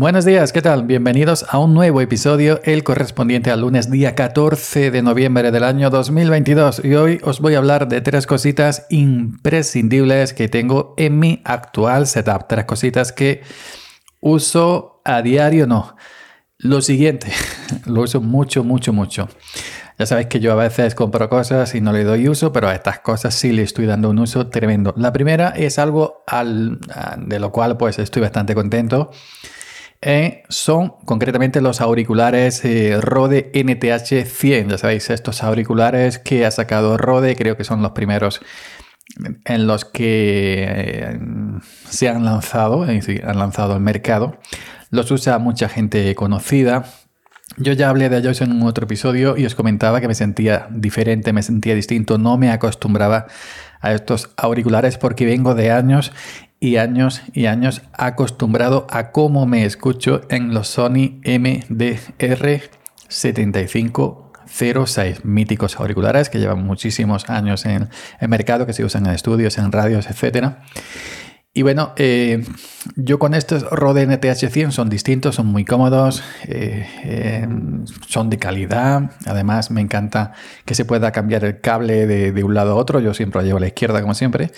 Buenos días, ¿qué tal? Bienvenidos a un nuevo episodio, el correspondiente al lunes día 14 de noviembre del año 2022. Y hoy os voy a hablar de tres cositas imprescindibles que tengo en mi actual setup. Tres cositas que uso a diario, no. Lo siguiente, lo uso mucho, mucho, mucho. Ya sabéis que yo a veces compro cosas y no le doy uso, pero a estas cosas sí le estoy dando un uso tremendo. La primera es algo de lo cual pues estoy bastante contento eh, son concretamente los auriculares eh, Rode NTH 100. Ya sabéis, estos auriculares que ha sacado Rode, creo que son los primeros en los que eh, se han lanzado, han lanzado al mercado. Los usa mucha gente conocida. Yo ya hablé de ellos en un otro episodio y os comentaba que me sentía diferente, me sentía distinto, no me acostumbraba a estos auriculares porque vengo de años y años y años acostumbrado a cómo me escucho en los Sony MDR7506, míticos auriculares que llevan muchísimos años en el mercado, que se usan en estudios, en radios, etc. Y bueno, eh, yo con estos Rode NTH100 son distintos, son muy cómodos, eh, eh, son de calidad. Además, me encanta que se pueda cambiar el cable de, de, un lado a otro. Yo siempre lo llevo a la izquierda, como siempre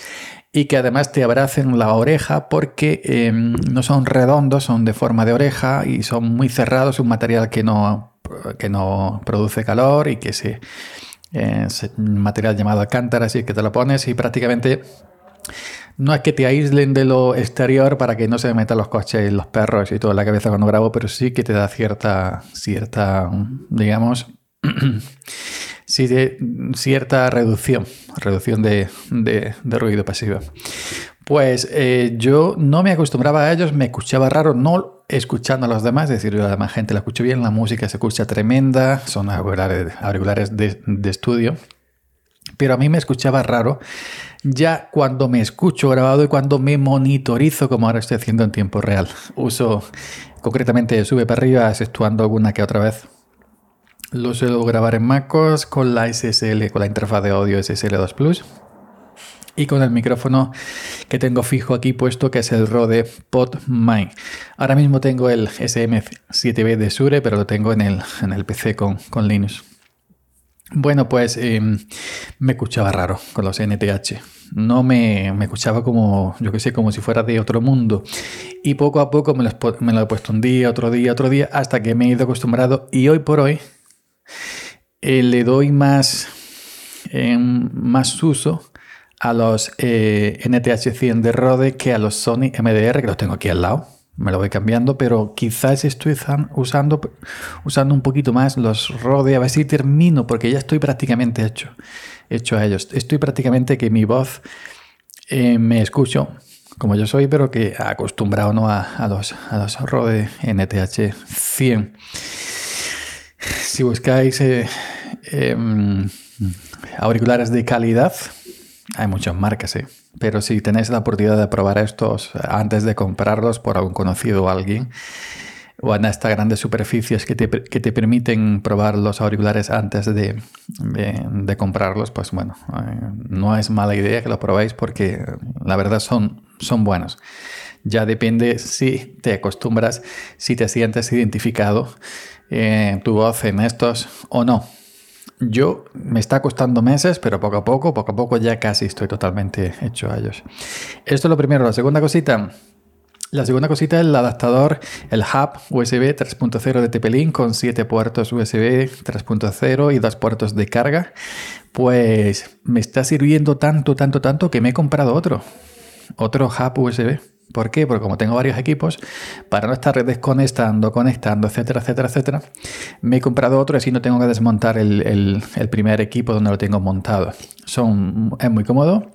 y que además te abracen la oreja porque em, no son redondos, son de forma de oreja y son muy cerrados, un material que no, que no produce calor y que se, eh, es un material llamado alcántara, así que te lo pones y prácticamente no es que te aíslen de lo exterior para que no se metan los coches y los perros y toda la cabeza cuando grabo, pero sí que te da cierta, cierta, digamos, sí cierta reducción, reducción de, ruido pasivo. Pues eh, yo no me acostumbraba a ellos, me escuchaba raro, no escuchando a los demás, es decir, la demás gente la escucho bien, la música se escucha tremenda, son auriculares, de, de estudio, pero a mí me escuchaba raro ya cuando me escucho grabado y cuando me monitorizo como ahora estoy haciendo en tiempo real. Uso concretamente sube para arriba, exceptuando alguna que otra vez lo suelo grabar en MacOS con la SSL, con la interfaz de audio SSL2 Plus y con el micrófono que tengo fijo aquí puesto que es el Rode PodMic. Ahora mismo tengo el SM7B de Sure, pero lo tengo en el, en el PC con, con Linux. Bueno, pues em, me escuchaba raro con los NTH. No me, me, escuchaba como, yo que sé, como si fuera de otro mundo. Y poco a poco me lo, me he puesto un día, otro día, otro día, hasta que me he ido acostumbrado. Y hoy por hoy eh, le doy más, eh, más uso a los eh, NTH100 de Rode que a los Sony MDR, que los tengo aquí al lado. Me lo voy cambiando, pero quizás estoy usando, usando un poquito más los Rode. A ver si termino, porque ya estoy prácticamente hecho, hecho a ellos. Estoy prácticamente que mi voz me escucho como yo soy, pero que acostumbrado ¿no? a, los, a los Rode NTH 100. Si buscáis eh, em, auriculares de calidad, hay muchas marcas, ¿eh? pero si tenéis la oportunidad de probar estos antes de comprarlos por algún conocido o alguien, o en estas grandes superficies que te, permiten probar los auriculares antes de, de, comprarlos, pues bueno, eh, no es mala idea que lo probéis porque la verdad son, son buenos. Ya depende si te acostumbras, si te sientes identificado eh, tu voz en estos o no. Yo me está costando meses, pero poco a poco, poco a poco ya casi estoy totalmente hecho a ellos. Esto es lo primero. La segunda cosita, la segunda cosita es el adaptador, el hub USB 3.0 de TP-Link con 7 puertos USB 3.0 y 2 puertos de carga. Pues me está sirviendo tanto, tanto, tanto que me he comprado otro. Otro hub USB. ¿Por qué? Porque como tengo varios equipos, para no estar desconectando, conectando, etcétera, etcétera, etcétera, me he comprado otro y así no tengo que desmontar el, primer equipo donde lo tengo montado. Son, es muy cómodo.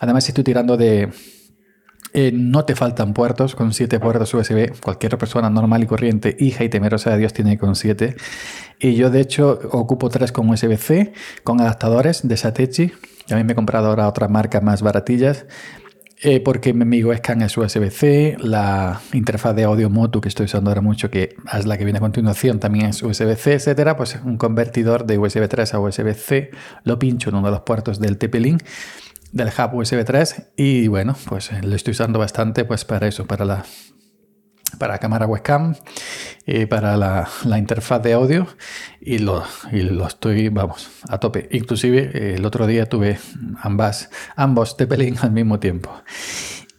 Además, estoy tirando de, eh, no te faltan puertos con 7 puertos USB. Cualquier persona normal y corriente, hija y temerosa de Dios, tiene con 7. Y yo, de hecho, ocupo 3 con USB-C, con adaptadores de Satechi. mí me he comprado ahora otras marcas más baratillas eh, porque mi webcam es USB-C, la interfaz de audio Motu que estoy usando ahora mucho, que es la que viene a continuación, también es USB-C, etcétera, pues un convertidor de USB 3 a USB-C, lo pincho en uno de los puertos del TP-Link del hub USB 3 y bueno, pues lo estoy usando bastante pues para eso, para la para cámara webcam y para la, interfaz de audio y lo, estoy, vamos, a tope. Inclusive eh, el otro día tuve ambas, ambos TP-Link al mismo tiempo.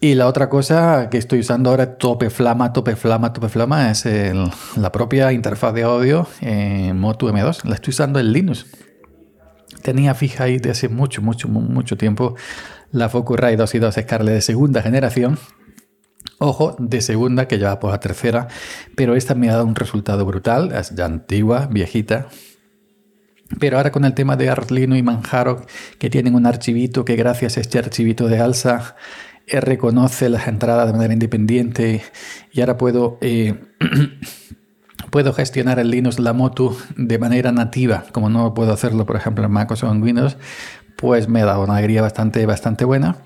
Y la otra cosa que estoy usando ahora, tope flama, tope flama, tope flama, es la propia interfaz de audio en Motu M2. La estoy usando en Linux. Tenía fija ahí de hace mucho, mucho, mucho tiempo la Focusrite 2 y 2 Scarlett de segunda generación Ojo, de segunda, que ya va por la tercera, pero esta me ha dado un resultado brutal, es ya antigua, viejita. Pero ahora con el tema de Arlino y Manjaro, que tienen un archivito que gracias a este archivito de alza eh, reconoce las entradas de manera independiente y ahora puedo, eh, puedo gestionar el Linux la moto de manera nativa, como no puedo hacerlo por ejemplo en MacOS o en Windows, pues me ha dado una alegría bastante, bastante buena.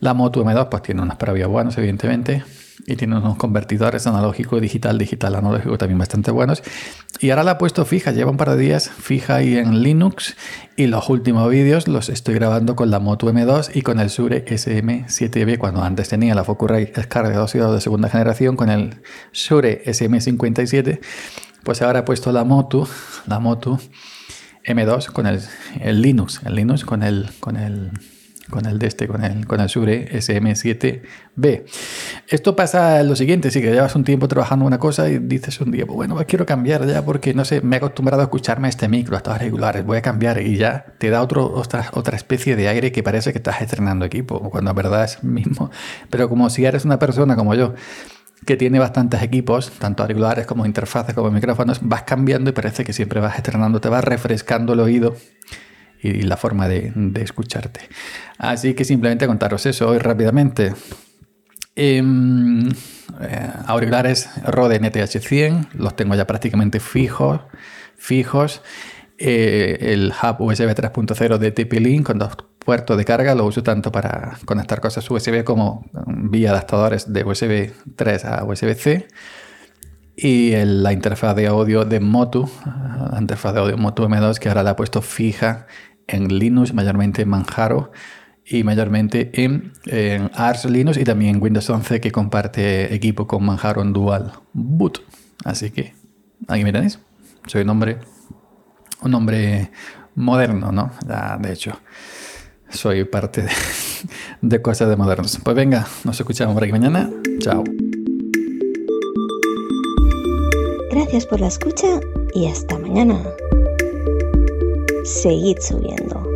La Moto M2 pues tiene unas parabias buenos, evidentemente, y tiene unos convertidores analógico, digital, digital, analógico también bastante buenos. Y ahora la he puesto fija, lleva un par de días fija ahí en Linux y los últimos vídeos los estoy grabando con la Moto M2 y con el Shure SM7B, cuando antes tenía la Focusrite Scarlett 2 de segunda generación con el Shure SM57, pues ahora he puesto la Moto, la Moto M2 con el, Linux, el Linux con el, con el, con el de este, con el, con el Shure SM7B. Esto pasa lo siguiente, si que llevas un tiempo trabajando una cosa y dices un día, bueno, pues quiero cambiar ya porque no sé, me he acostumbrado a escucharme este micro, a estos regulares, voy a cambiar y ya te da otro, otra, otra especie de aire que parece que estás estrenando equipo, cuando en verdad es mismo. Pero como si eres una persona como yo, que tiene bastantes equipos, tanto auriculares como interfaces como micrófonos, vas cambiando y parece que siempre vas estrenando, te vas refrescando el oído y la forma de, escucharte. Así que simplemente contaros eso hoy rápidamente. Em, eh, auriculares Rode NTH100, los tengo ya prácticamente fijos. fijos. Eh, el hub USB 3.0 de TP-Link con dos puerto de carga lo uso tanto para conectar cosas USB como vía adaptadores de USB 3 a USB-C. Y la interfaz de audio de Motu, la interfaz de audio Motu M2, que ahora la he puesto fija en Linux, mayormente en Manjaro y mayormente en, Ars Linux y también en Windows 11 que comparte equipo con Manjaro en Dual Boot. Así que aquí me tenéis. Soy un hombre, un hombre moderno, ¿no? de hecho soy parte de, cosas de modernos. Pues venga, nos escuchamos por aquí mañana. Chao. Gracias por la escucha y hasta mañana. 随意走远了。